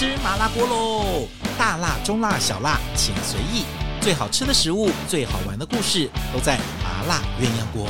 吃麻辣锅喽！大辣、中辣、小辣，请随意。最好吃的食物，最好玩的故事，都在麻辣鸳鸯锅。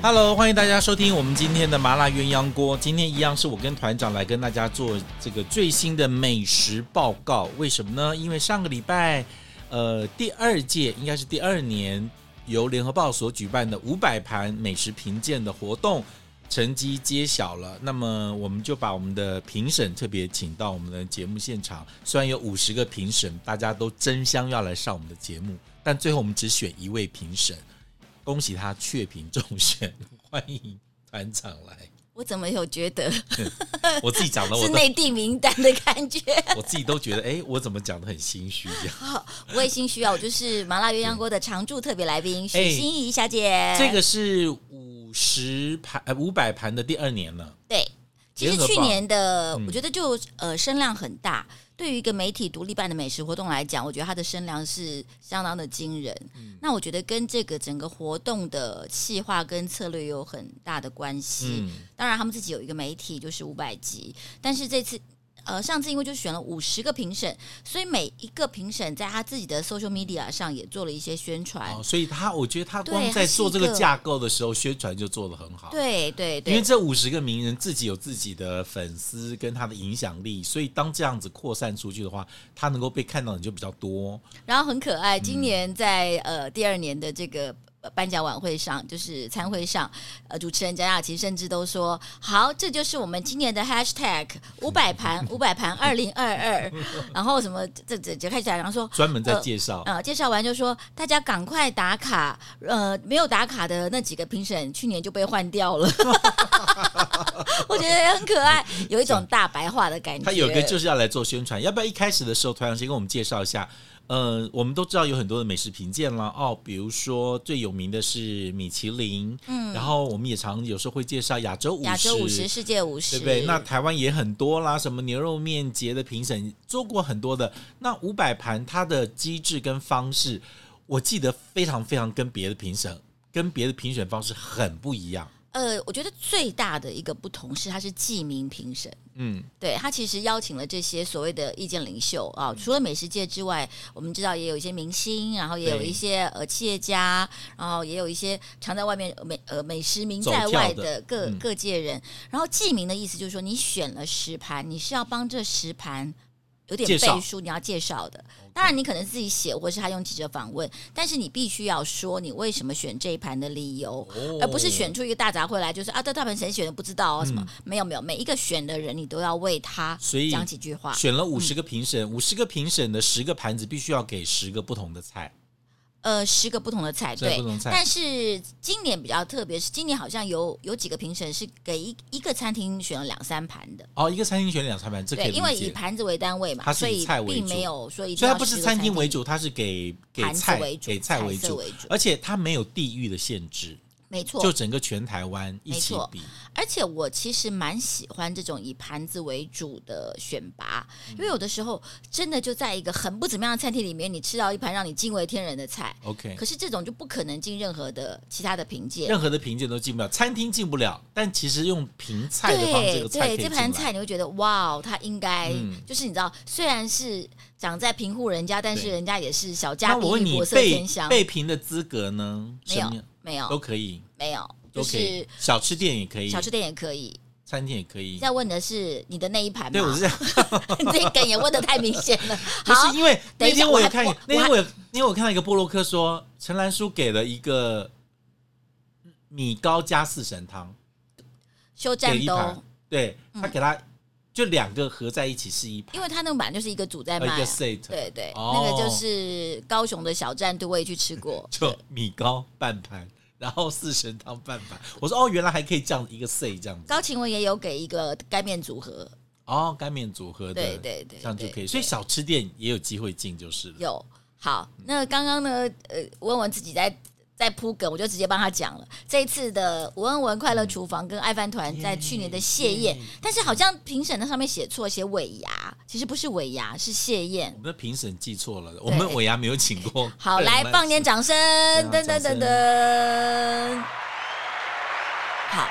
Hello，欢迎大家收听我们今天的麻辣鸳鸯锅。今天一样是我跟团长来跟大家做这个最新的美食报告。为什么呢？因为上个礼拜，呃，第二届应该是第二年由联合报所举办的五百盘美食评鉴的活动。成绩揭晓了，那么我们就把我们的评审特别请到我们的节目现场。虽然有五十个评审，大家都争相要来上我们的节目，但最后我们只选一位评审，恭喜他确评中选，欢迎团长来。我怎么有觉得？我自己讲的，我 是内地名单的感觉。我自己都觉得，哎，我怎么讲的很心虚这样？好，我也心虚啊！我就是麻辣鸳鸯锅的常驻特别来宾许欣怡小姐。这个是五十盘呃五百盘的第二年了。对，其实去年的我觉得就呃声量很大。对于一个媒体独立办的美食活动来讲，我觉得它的声量是相当的惊人。嗯、那我觉得跟这个整个活动的企划跟策略有很大的关系。嗯、当然，他们自己有一个媒体，就是五百集，但是这次。呃，上次因为就选了五十个评审，所以每一个评审在他自己的 social media 上也做了一些宣传。哦，所以他我觉得他光在做这个架构的时候，宣传就做得很好。对对对，因为这五十个名人自己有自己的粉丝跟他的影响力，所以当这样子扩散出去的话，他能够被看到的就比较多。然后很可爱，今年在、嗯、呃第二年的这个。颁奖晚会上，就是餐会上，呃，主持人贾雅琪甚至都说：“好，这就是我们今年的 hashtag 五百盘 五百盘二零二二。”然后什么这这就开始来，然后说专门在介绍，呃，呃，介绍完就说大家赶快打卡，呃，没有打卡的那几个评审去年就被换掉了。我觉得也很可爱，有一种大白话的感觉。他有个就是要来做宣传，要不要一开始的时候，团长先跟我们介绍一下？呃，我们都知道有很多的美食评鉴啦，哦，比如说最有名的是米其林，嗯，然后我们也常有时候会介绍亚洲五十、亚洲五十、世界五十，对不对？那台湾也很多啦，什么牛肉面节的评审做过很多的。那五百盘它的机制跟方式，我记得非常非常跟别的评审、跟别的评选方式很不一样。呃，我觉得最大的一个不同是，他是记名评审。嗯，对，他其实邀请了这些所谓的意见领袖啊，除了美食界之外，我们知道也有一些明星，然后也有一些呃企业家，然后也有一些常在外面美呃美食名在外的各各界人。然后记名的意思就是说，你选了十盘，你是要帮这十盘。有点背书，你要介绍的。当然，你可能自己写，或是他用记者访问，但是你必须要说你为什么选这一盘的理由，而不是选出一个大杂烩来，就是啊，这大盘谁选的不知道啊什么？没有没有，每一个选的人你都要为他讲几句话。选了五十个评审，五十个评审的十个盘子必须要给十个不同的菜。呃，十个不同的菜，对，但是今年比较特别，是今年好像有有几个评审是给一一个餐厅选了两三盘的。哦，一个餐厅选了两三盘，这可以理解。因为以盘子为单位嘛，它是以菜为主，并没有说一定所以它不是餐厅为主，它是给给菜为主，给菜为主，而且它没有地域的限制。没错，就整个全台湾一起比。而且我其实蛮喜欢这种以盘子为主的选拔，因为有的时候真的就在一个很不怎么样的餐厅里面，你吃到一盘让你惊为天人的菜。OK，可是这种就不可能进任何的其他的评鉴，任何的评鉴都进不了，餐厅进不了。但其实用评菜的方式，对这盘菜，你会觉得哇，它应该就是你知道，虽然是长在贫户人家，但是人家也是小家碧玉，国色天香。被评的资格呢？没有。没有，都可以，没有，就是小吃店也可以，小吃店也可以，餐厅也可以。在问的是你的那一盘吗？对，我是这样。这梗也问的太明显了。不是因为那天我也看，那天我有，因为我看到一个部落客说，陈兰书给了一个米糕加四神汤，休战都，对他给他就两个合在一起是一盘，因为他那个版就是一个组在卖，一个 set，对对，那个就是高雄的小站都我也去吃过，就米糕半盘。然后四神汤半盘，我说哦，原来还可以这样一个 C 这样子。高晴雯也有给一个干面组合哦，干面组合的，对对对，这样就可以。所以小吃店也有机会进，就是了。有好，那刚刚呢？呃，文文自己在。在铺梗，我就直接帮他讲了。这一次的吴恩文快乐厨房跟爱饭团在去年的谢宴，但是好像评审那上面写错，写尾牙，其实不是尾牙，是谢宴。我们的评审记错了，我们尾牙没有请过。好，来放点掌声，噔噔噔噔。好，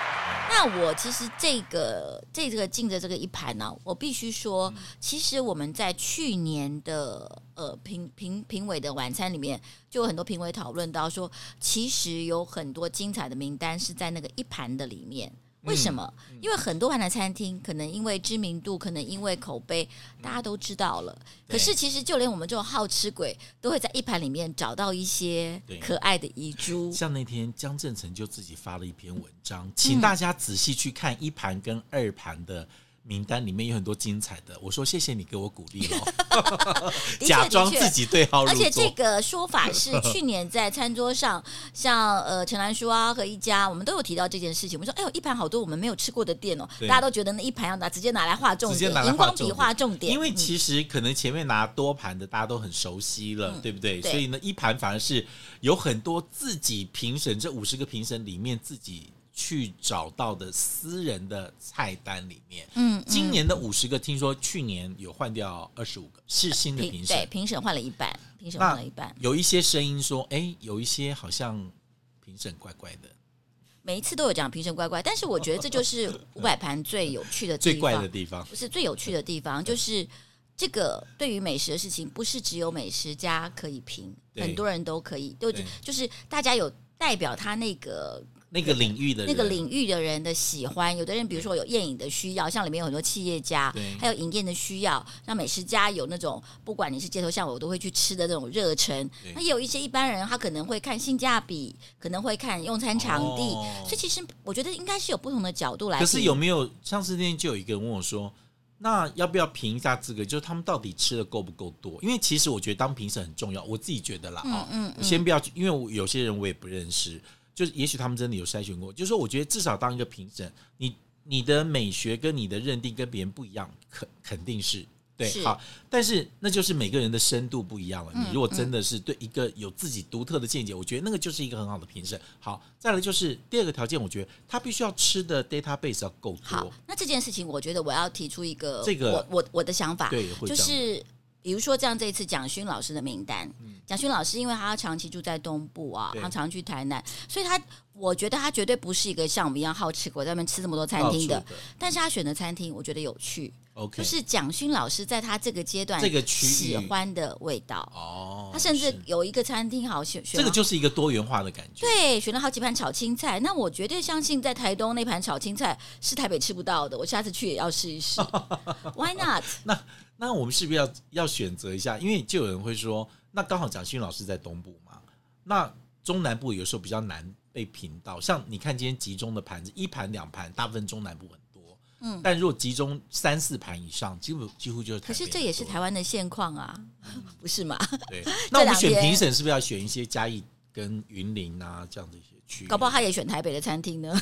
那那我其实这个这个进的这个一盘呢，我必须说，其实我们在去年的呃评评评委的晚餐里面，就有很多评委讨论到说，其实有很多精彩的名单是在那个一盘的里面。为什么？因为很多盘的餐厅，可能因为知名度，可能因为口碑，大家都知道了。可是其实就连我们这种好吃鬼，都会在一盘里面找到一些可爱的遗珠。像那天江振成就自己发了一篇文章，请大家仔细去看一盘跟二盘的。名单里面有很多精彩的，我说谢谢你给我鼓励哦，假装自己对号入座。而且这个说法是去年在餐桌上，像呃陈兰书啊和一家，我们都有提到这件事情。我们说，哎呦，一盘好多我们没有吃过的店哦，大家都觉得那一盘要拿直接拿来画重点，荧光笔画重点。因为其实可能前面拿多盘的大家都很熟悉了，嗯、对不对？对，所以呢，一盘反而是有很多自己评审这五十个评审里面自己。去找到的私人的菜单里面，嗯，今年的五十个，听说去年有换掉二十五个，是新的评审，对，评审换了一半，评审换了一半。有一些声音说，哎，有一些好像评审怪怪的，每一次都有讲评审怪怪，但是我觉得这就是五百盘最有趣的地方，最怪的地方，不是最有趣的地方，就是这个对于美食的事情，不是只有美食家可以评，很多人都可以，都就是大家有代表他那个。那个领域的人，那个领域的人的喜欢，有的人比如说有宴饮的需要，像里面有很多企业家，还有营业的需要，像美食家有那种不管你是街头巷尾我都会去吃的那种热忱。那也有一些一般人，他可能会看性价比，可能会看用餐场地，哦、所以其实我觉得应该是有不同的角度来。可是有没有上次那天就有一个人问我说，那要不要评一下资格？就是他们到底吃的够不够多？因为其实我觉得当评审很重要，我自己觉得啦啊，嗯，嗯，嗯，先不要，因为我有些人我也不认识。就是也许他们真的有筛选过，就是说，我觉得至少当一个评审，你你的美学跟你的认定跟别人不一样，肯肯定是对，是好，但是那就是每个人的深度不一样了。嗯、你如果真的是对一个有自己独特的见解，我觉得那个就是一个很好的评审。好，再来就是第二个条件，我觉得他必须要吃的 database 要够多。好，那这件事情，我觉得我要提出一个这个我我我的想法，对，就是。比如说，这样这一次蒋勋老师的名单，蒋勋老师因为他长期住在东部啊，他常去台南，所以他我觉得他绝对不是一个像我们一样好吃鬼在那边吃这么多餐厅的。但是他选的餐厅我觉得有趣，OK，就是蒋勋老师在他这个阶段这个喜欢的味道哦。他甚至有一个餐厅好选选，这个就是一个多元化的感觉。对，选了好几盘炒青菜，那我绝对相信在台东那盘炒青菜是台北吃不到的，我下次去也要试一试。Why not？那。那我们是不是要要选择一下？因为就有人会说，那刚好蒋勋老师在东部嘛，那中南部有时候比较难被评到。像你看今天集中的盘子，一盘两盘，大部分中南部很多，嗯，但如果集中三四盘以上，几乎几乎就是。可是这也是台湾的现况啊，不是吗？对。那我们选评审是不是要选一些嘉义跟云林啊这样的一些区？搞不好他也选台北的餐厅呢。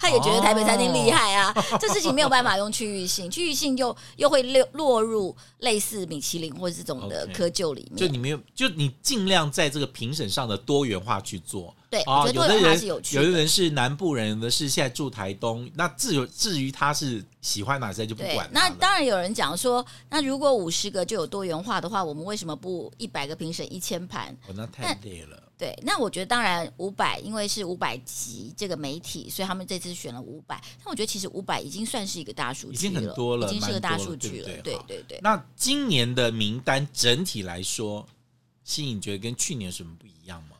他也觉得台北餐厅厉害啊，哦、这事情没有办法用区域性，区域性又又会落落入类似米其林或者这种的窠臼里面。就你没有，就你尽量在这个评审上的多元化去做。对，哦、我觉得多元化是有趣的。有的人是南部人，有的是现在住台东。那至于至于他是喜欢哪些就不管。那当然有人讲说，那如果五十个就有多元化的话，我们为什么不一百个评审一千盘？哦，那太累了。对，那我觉得当然五百，因为是五百集这个媒体，所以他们这次选了五百。但我觉得其实五百已经算是一个大数据了，已经很多了，已经是个大数据了。对对对，对。那今年的名单整体来说，新颖觉得跟去年有什么不一样吗？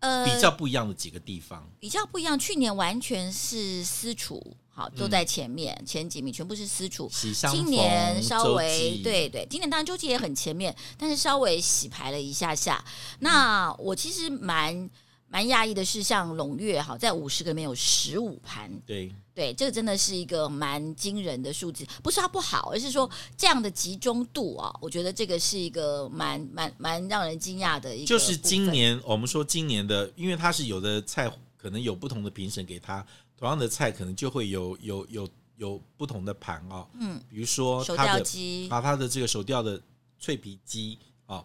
呃，比较不一样的几个地方，比较不一样。去年完全是私厨。好，都在前面，嗯、前几名全部是私厨。今年稍微对对，今年当然周记也很前面，但是稍微洗牌了一下下。那我其实蛮蛮讶异的是，像卤月哈，在五十个里面有十五盘，对对，这个真的是一个蛮惊人的数字。不是它不好，而是说这样的集中度啊，我觉得这个是一个蛮蛮蛮让人惊讶的一个。就是今年我们说今年的，因为它是有的菜可能有不同的评审给他。同样的菜可能就会有有有有不同的盘啊，嗯，比如说它的把它的这个手吊的脆皮鸡啊，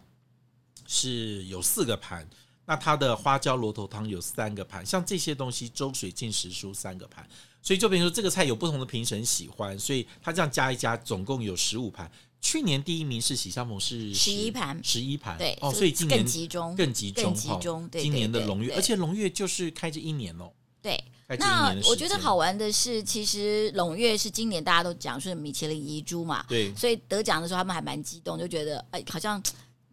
是有四个盘，那它的花椒螺头汤有三个盘，像这些东西粥水进食蔬三个盘，所以就比如说这个菜有不同的评审喜欢，所以他这样加一加，总共有十五盘。去年第一名是喜相逢是十一盘，十一盘对哦，所以今年更集中，更集中，更集中。今年的龙月，而且龙月就是开这一年哦。对。那我觉得好玩的是，其实龙月是今年大家都讲是米其林遗珠嘛，对，所以得奖的时候他们还蛮激动，就觉得哎，好像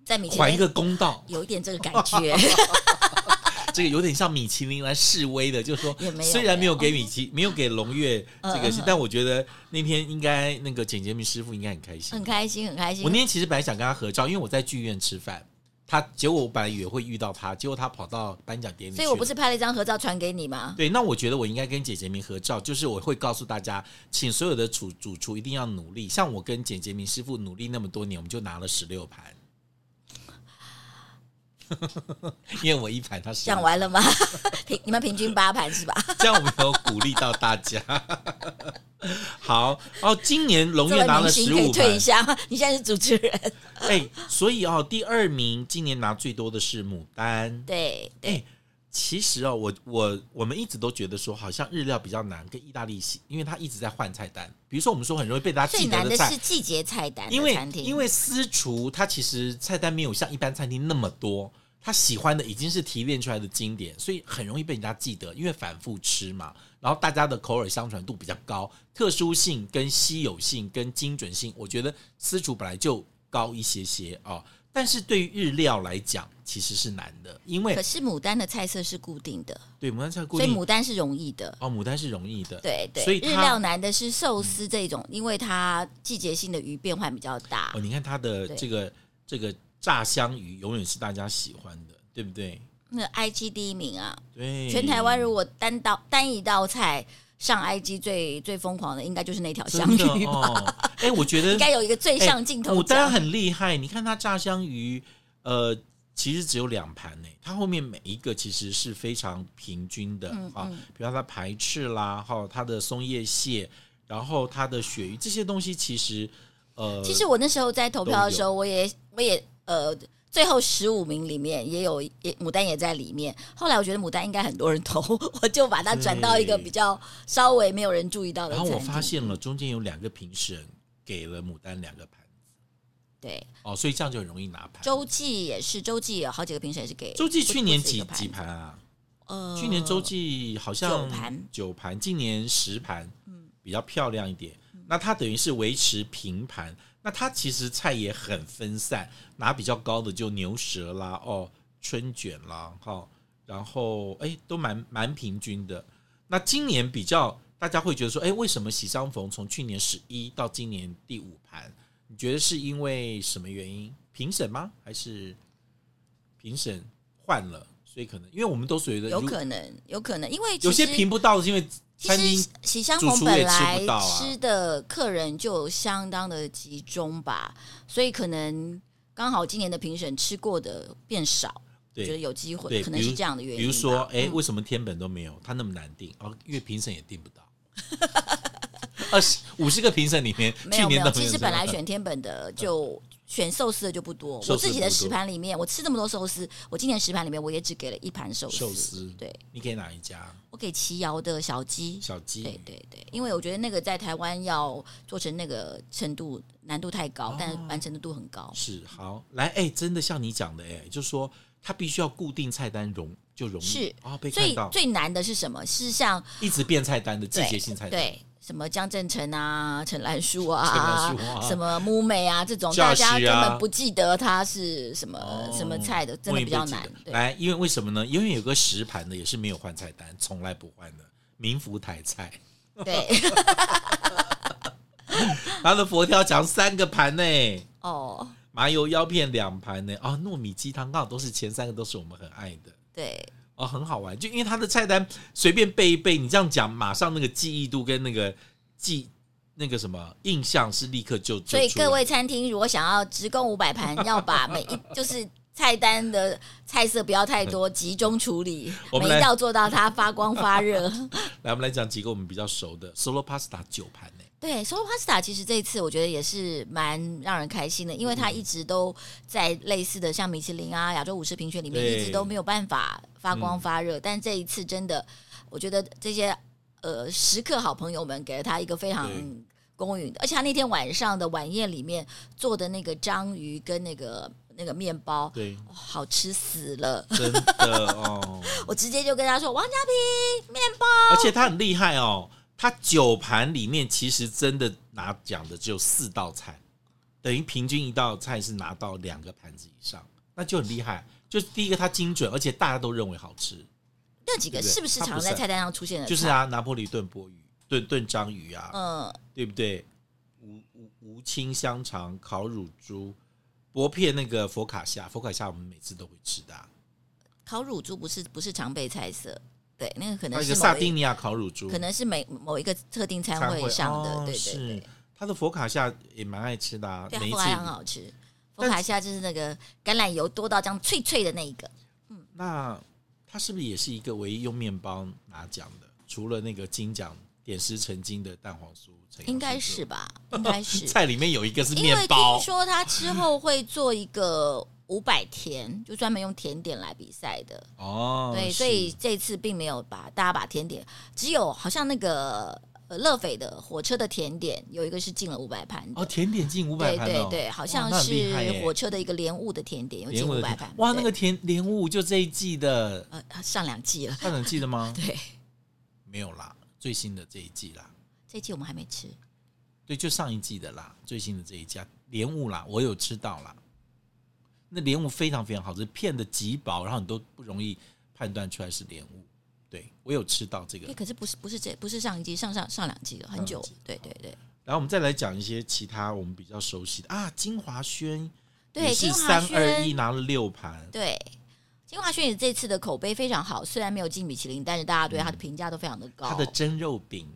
在米其林还一个公道，有一点这个感觉。这个有点像米其林来示威的，就是说，虽然没有给米其没有给龙月这个，但我觉得那天应该那个简洁明师傅应该很开心，很开心，很开心。我那天其实本来想跟他合照，因为我在剧院吃饭。他结果我本来以为会遇到他，结果他跑到颁奖典礼，所以我不是拍了一张合照传给你吗？对，那我觉得我应该跟简洁明合照，就是我会告诉大家，请所有的主主厨一定要努力，像我跟简洁明师傅努力那么多年，我们就拿了十六盘，因为我一盘他是讲完了吗？平你们平均八盘是吧？这样我们有鼓励到大家。好哦，今年龙月拿了十五盘，退一下。你现在是主持人，哎，所以哦，第二名今年拿最多的是牡丹。对，对哎，其实哦，我我我们一直都觉得说，好像日料比较难，跟意大利系，因为它一直在换菜单。比如说，我们说很容易被大家记得的菜，最难的是季节菜单。因为因为私厨他其实菜单没有像一般餐厅那么多，他喜欢的已经是提炼出来的经典，所以很容易被人家记得，因为反复吃嘛。然后大家的口耳相传度比较高，特殊性跟稀有性跟精准性，我觉得私厨本来就高一些些啊、哦。但是对于日料来讲，其实是难的，因为可是牡丹的菜色是固定的，对，牡丹菜固定，所以牡丹是容易的哦，牡丹是容易的，对对。所以日料难的是寿司这种，嗯、因为它季节性的鱼变换比较大。哦，你看它的这个这个炸香鱼永远是大家喜欢的，对不对？那 IG 第一名啊，对，全台湾如果单道单一道菜上 IG 最最疯狂的，应该就是那条香鱼吧？哎、哦，我觉得 应该有一个最上镜头。牡丹很厉害，你看它炸香鱼，呃，其实只有两盘呢，它后面每一个其实是非常平均的啊，嗯嗯、比方它排翅啦，哈，它的松叶蟹，然后它的鳕鱼这些东西，其实呃，其实我那时候在投票的时候，我也我也呃。最后十五名里面也有也牡丹也在里面。后来我觉得牡丹应该很多人投，我就把它转到一个比较稍微没有人注意到的。然后我发现了中间有两个评审给了牡丹两个盘子。对，哦，所以这样就很容易拿盘。周记也是，周记有好几个评审也是给。周记去年几几盘啊？呃，去年周记好像九盘，九盘，今年十盘，嗯，比较漂亮一点。嗯，那它等于是维持平盘。那它其实菜也很分散，拿比较高的就牛舌啦，哦，春卷啦，哈，然后哎，都蛮蛮平均的。那今年比较大家会觉得说，哎，为什么喜相逢从去年十一到今年第五盘？你觉得是因为什么原因？评审吗？还是评审换了，所以可能因为我们都觉得有可能，有可能，因为有些评不到，是因为。其实喜相逢本来吃的客人就相当的集中吧，所以可能刚好今年的评审吃过的变少，觉得有机会，可能是这样的原因。比如说，哎，为什么天本都没有？他那么难定哦，因为评审也定不到。二十五十个评审里面，没有没有，其实本来选天本的就。选寿司的就不多，我自己的食盘里面，我吃这么多寿司，我今年食盘里面我也只给了一盘寿司。寿司，对，你给哪一家？我给奇瑶的小鸡。小鸡，对对对，因为我觉得那个在台湾要做成那个程度难度太高，但是完成的度很高。是好来，哎，真的像你讲的，哎，就是说它必须要固定菜单容就容易是啊，被看到。最难的是什么？是像一直变菜单的季节性菜单。对。什么江振成啊，陈兰淑啊，啊什么木美啊，这种大家根本不记得他是什么、哦、什么菜的，真的比较难。来，因为为什么呢？因为有个实盘的也是没有换菜单，从来不换的民福台菜。对，他的佛跳墙三个盘呢。哦，麻油腰片两盘呢。哦，糯米鸡汤刚好都是前三个，都是我们很爱的。对。哦，很好玩，就因为他的菜单随便背一背，你这样讲，马上那个记忆度跟那个记那个什么印象是立刻就。就所以各位餐厅如果想要直供五百盘，要把每一就是菜单的菜色不要太多，集中处理，每一道做到它发光发热。来，我们来讲几个我们比较熟的 Solo Pasta 九盘。对，Solo Pasta 其实这一次我觉得也是蛮让人开心的，因为他一直都在类似的像米其林啊、亚洲五十评选里面一直都没有办法发光发热，但这一次真的，我觉得这些呃食客好朋友们给了他一个非常公允的，而且他那天晚上的晚宴里面做的那个章鱼跟那个那个面包，对，好吃死了，真的哦。我直接就跟他说：“王家平，面包。”而且他很厉害哦，他九盘里面其实真的拿奖的只有四道菜，等于平均一道菜是拿到两个盘子以上，那就很厉害。就是第一个，它精准，而且大家都认为好吃。那几个是不是常在菜单上出现的？就是啊，拿破里炖波鱼、炖炖章鱼啊，嗯，对不对？无无无青香肠、烤乳猪。薄片那个佛卡夏，佛卡夏我们每次都会吃的、啊。烤乳猪不是不是常备菜色，对，那个可能是一个萨丁尼亚烤乳猪，可能是每某一个特定餐会上的，对对对。他的佛卡夏也蛮爱吃的、啊，对，佛卡夏很好吃。佛卡夏就是那个橄榄油多到这样脆脆的那一个。嗯，那他是不是也是一个唯一用面包拿奖的？除了那个金奖点石成金的蛋黄酥。应该是吧，应该是 菜里面有一个是面包。听说他之后会做一个五百甜，就专门用甜点来比赛的哦。对，所以这次并没有把大家把甜点，只有好像那个呃乐斐的火车的甜点有一个是进了五百盘哦，甜点进五百盘，对对对，好像是火车的一个莲雾的甜点有进五百盘。哇，那个甜莲雾就这一季的呃上两季了，上两季的吗？对，没有啦，最新的这一季啦。这一季我们还没吃，对，就上一季的啦，最新的这一家莲雾啦，我有吃到啦。那莲雾非常非常好吃，片的极薄，然后你都不容易判断出来是莲雾。对，我有吃到这个，可是不是不是这不是上一季，上上上两季了，很久。对对对。然后我们再来讲一些其他我们比较熟悉的啊，金华轩，对，是三二一拿了六盘，对，金华轩也这次的口碑非常好，虽然没有进米其林，但是大家对它的评价都非常的高。他的蒸肉饼。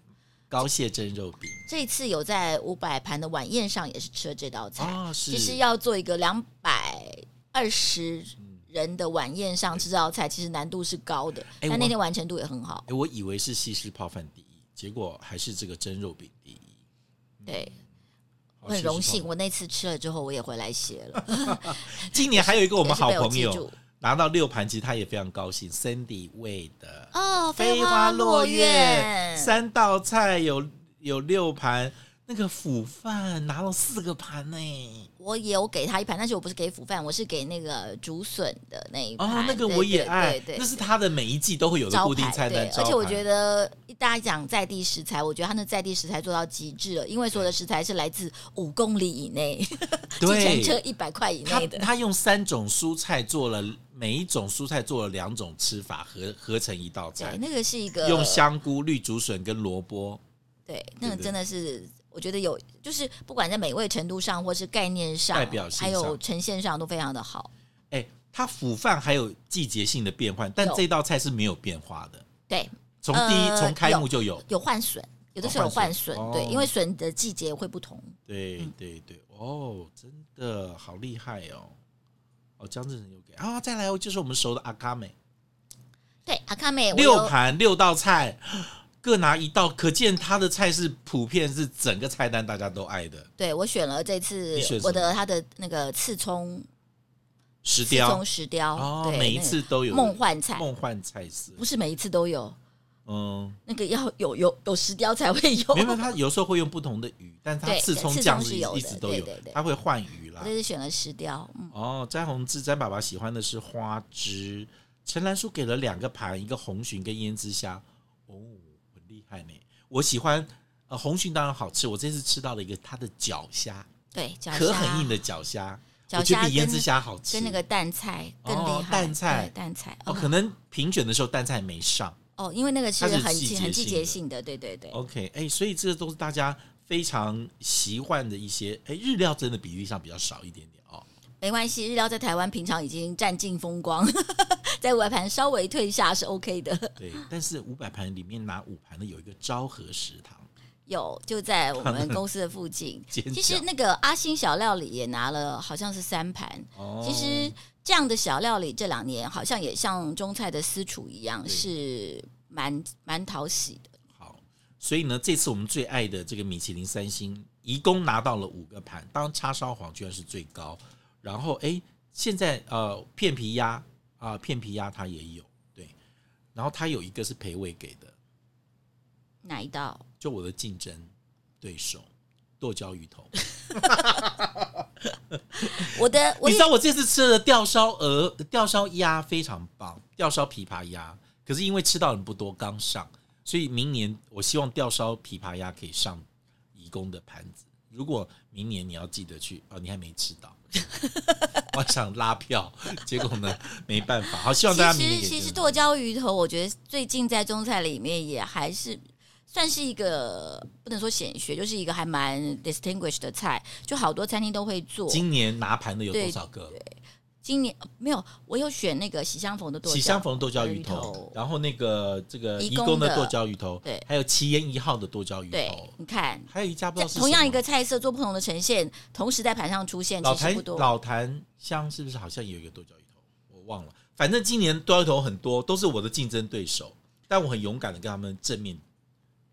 高蟹蒸肉饼，这一次有在五百盘的晚宴上也是吃了这道菜。哦、其实要做一个两百二十人的晚宴上吃这道菜，其实难度是高的。但那天完成度也很好。我以为是西式泡饭第一，结果还是这个蒸肉饼第一。对，我很荣幸，我那次吃了之后，我也回来写了。今年还有一个我们好朋友。拿到六盘，其实他也非常高兴。Sandy 喂的哦，飞花落月三道菜有有六盘，那个腐饭拿了四个盘呢。我也有给他一盘，但是我不是给腐饭，我是给那个竹笋的那一盘。哦，那个我也爱，对对对对，那是他的每一季都会有的固定菜单。而且我觉得大家讲在地食材，我觉得他那在地食材做到极致了，因为所有的食材是来自五公里以内，计程车一百块以内的。他用三种蔬菜做了，每一种蔬菜做了两种吃法，合合成一道菜。那个是一个用香菇、绿竹笋跟萝卜。对，那个真的是。我觉得有，就是不管在美味程度上，或是概念上，代表性还有呈现上，都非常的好。哎，它腐饭还有季节性的变换，但这道菜是没有变化的。对，从第一从开幕就有有换笋，有的时候有换笋，对，因为笋的季节会不同。对对对，哦，真的好厉害哦！哦，江志成又给啊，再来就是我们熟的阿卡美，对，阿卡美六盘六道菜。各拿一道，可见他的菜是普遍是整个菜单大家都爱的。对，我选了这次我的他的那个刺葱石雕，石雕哦，每一次都有梦幻菜，梦幻菜式不是每一次都有。嗯，那个要有有有石雕才会有。没有，他有时候会用不同的鱼，但是他刺葱酱是一直都有，他会换鱼啦。我这次选了石雕。哦，詹宏志詹爸爸喜欢的是花枝，陈兰书给了两个盘，一个红鲟跟胭脂虾。哦。厉害呢！我喜欢呃红鲟当然好吃，我这次吃到了一个它的脚虾，对，壳很硬的脚虾，我觉得比胭脂虾好吃，跟那个蛋菜更厉害。蛋菜，蛋菜哦，可能评选的时候蛋菜没上哦，因为那个是很很季节性的，对对对。OK，哎，所以这个都是大家非常习惯的一些，哎，日料真的比例上比较少一点点哦。没关系，日料在台湾平常已经占尽风光。在五百盘稍微退下是 OK 的，对。但是五百盘里面拿五盘的有一个昭和食堂，有就在我们公司的附近。其实那个阿星小料理也拿了，好像是三盘。哦。其实这样的小料理这两年好像也像中菜的私厨一样，是蛮蛮讨喜的。好，所以呢，这次我们最爱的这个米其林三星，一共拿到了五个盘，当叉烧皇居然是最高。然后哎，现在呃片皮鸭。啊，片皮鸭它也有，对，然后它有一个是培伟给的，哪一道？就我的竞争对手剁椒鱼头，我的，我你知道我这次吃的吊烧鹅、吊烧鸭非常棒，吊烧琵琶鸭。可是因为吃到人不多，刚上，所以明年我希望吊烧琵琶鸭可以上颐宫的盘子。如果明年你要记得去哦，你还没吃到，我想拉票，结果呢没办法。好，希望大家明年。其实其实剁椒鱼头，我觉得最近在中菜里面也还是。算是一个不能说显学，就是一个还蛮 distinguished 的菜，就好多餐厅都会做。今年拿盘的有多少个？对，今年没有，我有选那个喜相逢的剁椒，喜相逢剁椒鱼头，然后那个这个颐宫的剁椒鱼头，对，还有奇岩一号的剁椒鱼头。对，你看，还有一家不知道是同样一个菜色做不同的呈现，同时在盘上出现，老坛老坛香是不是好像也有一个剁椒鱼头？我忘了，反正今年剁椒鱼头很多，都是我的竞争对手，但我很勇敢的跟他们正面。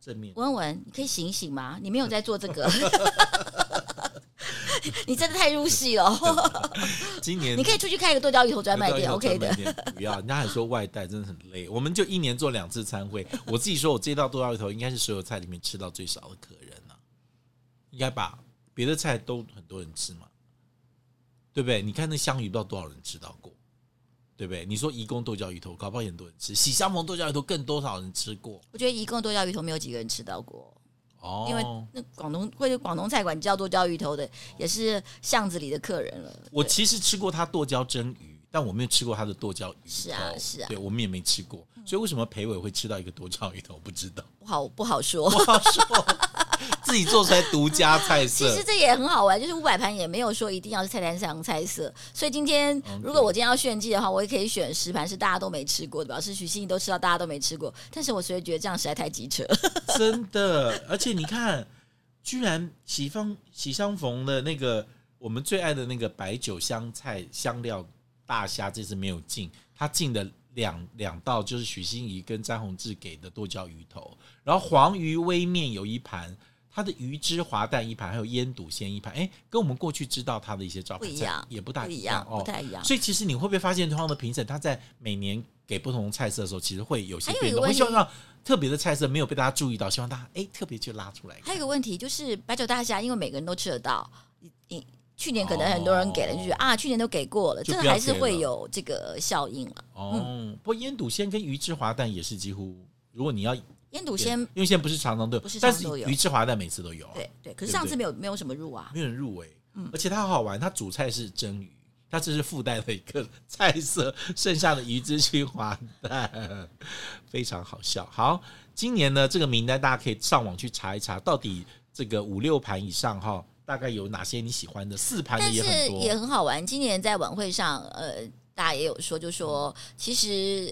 正面文文，你可以醒醒吗？你没有在做这个，你真的太入戏了。今年你可以出去开一个剁椒鱼头专卖店，OK 的。不要，人家还说外带真的很累。我们就一年做两次餐会，我自己说我这道剁椒鱼头应该是所有菜里面吃到最少的客人了，应该吧？别的菜都很多人吃嘛，对不对？你看那香鱼，不知道多少人吃到过。对不对？你说颐宫剁椒鱼头，搞不好很多人吃；喜相逢剁椒鱼头，更多少人吃过？我觉得颐宫剁椒鱼头没有几个人吃到过哦，因为那广东或者广东菜馆叫剁椒鱼头的，也是巷子里的客人了。我其实吃过他剁椒蒸鱼，但我没有吃过他的剁椒鱼头。是啊，是啊，对我们也没吃过，所以为什么裴伟会吃到一个剁椒鱼头，不知道。不好，不好说，不好说。自己做出来独家菜色，其实这也很好玩。就是五百盘也没有说一定要是菜单上菜色，所以今天如果我今天要炫技的话，我也可以选十盘是大家都没吃过的，表示许心怡都吃到大家都没吃过。但是我所以觉得这样实在太机车，真的。而且你看，居然喜方喜相逢的那个我们最爱的那个白酒香菜香料大虾，这次没有进，他进的两两道就是许心怡跟詹宏志给的剁椒鱼头，然后黄鱼微面有一盘。它的鱼汁滑蛋一盘，还有腌笃鲜一盘，哎，跟我们过去知道它的一些招牌菜也不大一样哦，不太一样。所以其实你会不会发现，同样的评审，他在每年给不同的菜色的时候，其实会有些变动。会希望让特别的菜色没有被大家注意到，希望大家哎特别去拉出来。还有一个问题就是白酒大虾，因为每个人都吃得到，你你去年可能很多人给了，就觉得啊，去年都给过了，这个还是会有这个效应了。哦，不过腌笃鲜跟鱼汁滑蛋也是几乎，如果你要。腌笃鲜，因为现在不是常常都有，不是常常都有，但是鱼翅滑蛋每次都有，啊。对对，可是上次没有，没有什么入啊，没有人入围，而且它好好玩，它主菜是蒸鱼，它这是附带的一个菜色，剩下的鱼汁去滑蛋，非常好笑。好，今年呢，这个名单大家可以上网去查一查，到底这个五六盘以上哈，大概有哪些你喜欢的？四盘的也很多，也很好玩。今年在晚会上，呃，大家也有说，就说其实。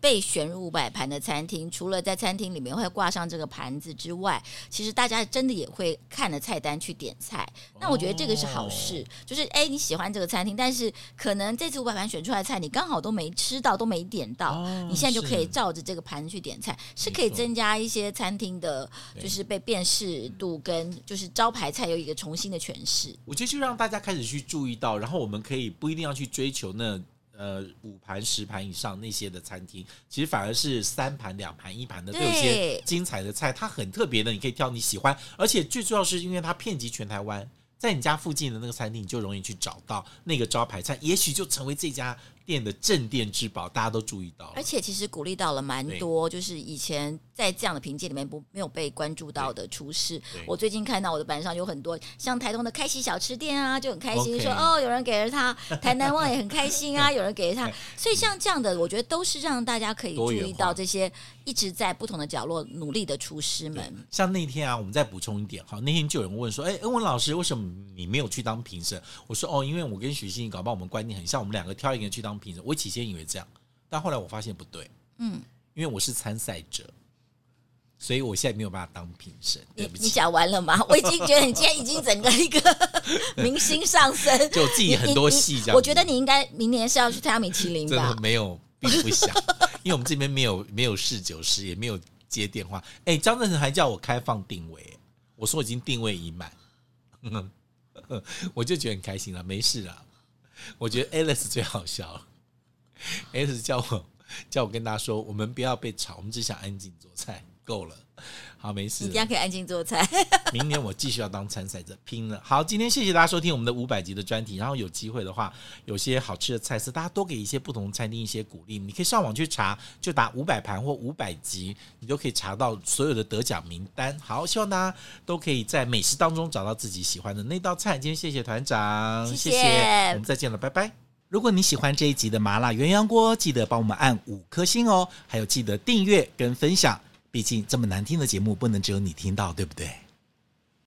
被选入五百盘的餐厅，除了在餐厅里面会挂上这个盘子之外，其实大家真的也会看着菜单去点菜。那我觉得这个是好事，就是哎，你喜欢这个餐厅，但是可能这次五百盘选出来的菜你刚好都没吃到，都没点到，你现在就可以照着这个盘子去点菜，是可以增加一些餐厅的，就是被辨识度跟就是招牌菜有一个重新的诠释。我觉得就让大家开始去注意到，然后我们可以不一定要去追求那。呃，五盘十盘以上那些的餐厅，其实反而是三盘两盘一盘的，都有些精彩的菜，它很特别的，你可以挑你喜欢，而且最重要是因为它遍及全台湾，在你家附近的那个餐厅，你就容易去找到那个招牌菜，也许就成为这家。店的镇店之宝，大家都注意到了，而且其实鼓励到了蛮多，就是以前在这样的评鉴里面不没有被关注到的厨师。我最近看到我的板上有很多像台东的开喜小吃店啊，就很开心说哦，有人给了他；台南旺也很开心啊，有人给了他。所以像这样的，我觉得都是让大家可以注意到这些一直在不同的角落努力的厨师们。像那天啊，我们再补充一点哈，那天就有人问说，哎，恩文老师，为什么你没有去当评审？我说哦，因为我跟许欣怡搞不好我们观念很像，我们两个挑一个人去当。我起先以为这样，但后来我发现不对。嗯，因为我是参赛者，所以我现在没有办法当评审。对不起，你讲完了吗？我已经觉得你今天已经整个一个 明星上升，就自己很多戏这样。我觉得你应该明年是要去参加米其林吧？真的没有，并不想，因为我们这边没有没有试酒师，也没有接电话。哎，张正成还叫我开放定位，我说已经定位已满，我就觉得很开心了，没事了。我觉得 Alice 最好笑了。S 叫我叫我跟他说，我们不要被吵，我们只想安静做菜，够了。好，没事。你这样可以安静做菜。明年我继续要当参赛者，拼了！好，今天谢谢大家收听我们的五百集的专题。然后有机会的话，有些好吃的菜色，大家多给一些不同餐厅一些鼓励。你可以上网去查，就打五百盘或五百集，你都可以查到所有的得奖名单。好，希望大家都可以在美食当中找到自己喜欢的那道菜。今天谢谢团长，谢谢，谢谢，我们再见了，拜拜。如果你喜欢这一集的麻辣鸳鸯锅，记得帮我们按五颗星哦，还有记得订阅跟分享。毕竟这么难听的节目，不能只有你听到，对不对？